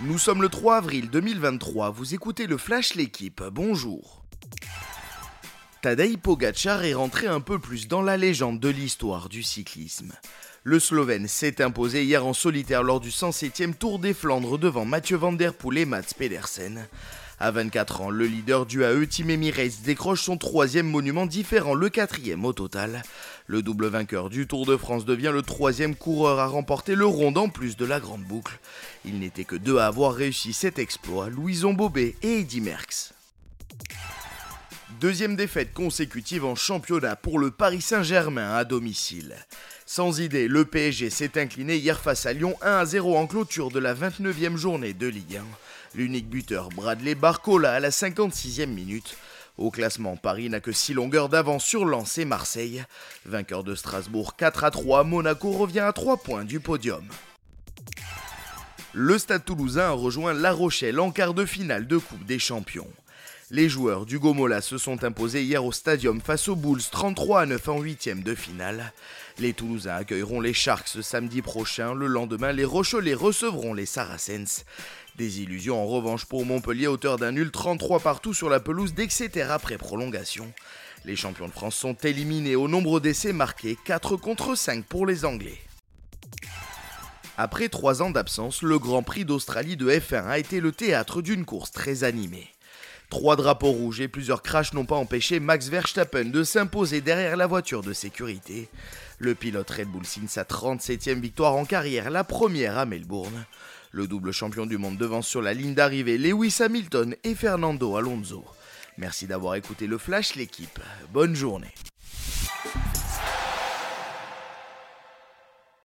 Nous sommes le 3 avril 2023, vous écoutez le Flash L'équipe, bonjour. Tadej Pogacar est rentré un peu plus dans la légende de l'histoire du cyclisme. Le Slovène s'est imposé hier en solitaire lors du 107e Tour des Flandres devant Mathieu Van Der Poel et Mats Pedersen. À 24 ans, le leader du AE Team Emirates décroche son troisième monument différent, le quatrième au total. Le double vainqueur du Tour de France devient le troisième coureur à remporter le rond en plus de la grande boucle. Il n'était que deux à avoir réussi cet exploit, Louison Bobet et Eddy Merckx. Deuxième défaite consécutive en championnat pour le Paris Saint-Germain à domicile. Sans idée, le PSG s'est incliné hier face à Lyon 1 à 0 en clôture de la 29e journée de Ligue 1. L'unique buteur Bradley Barcola à la 56e minute. Au classement, Paris n'a que 6 longueurs d'avance sur Lens et Marseille. Vainqueur de Strasbourg 4 à 3, Monaco revient à 3 points du podium. Le Stade toulousain a rejoint La Rochelle en quart de finale de Coupe des Champions. Les joueurs du Gomola se sont imposés hier au stadium face aux Bulls 33 à 9 en huitième de finale. Les Toulousains accueilleront les Sharks ce samedi prochain. Le lendemain, les Rochelais recevront les Saracens. Des illusions en revanche pour Montpellier, auteur d'un nul 33 partout sur la pelouse d'Exeter après prolongation. Les champions de France sont éliminés au nombre d'essais marqués, 4 contre 5 pour les Anglais. Après 3 ans d'absence, le Grand Prix d'Australie de F1 a été le théâtre d'une course très animée. Trois drapeaux rouges et plusieurs crashs n'ont pas empêché Max Verstappen de s'imposer derrière la voiture de sécurité. Le pilote Red Bull signe sa 37e victoire en carrière, la première à Melbourne. Le double champion du monde devance sur la ligne d'arrivée Lewis Hamilton et Fernando Alonso. Merci d'avoir écouté le Flash l'équipe. Bonne journée.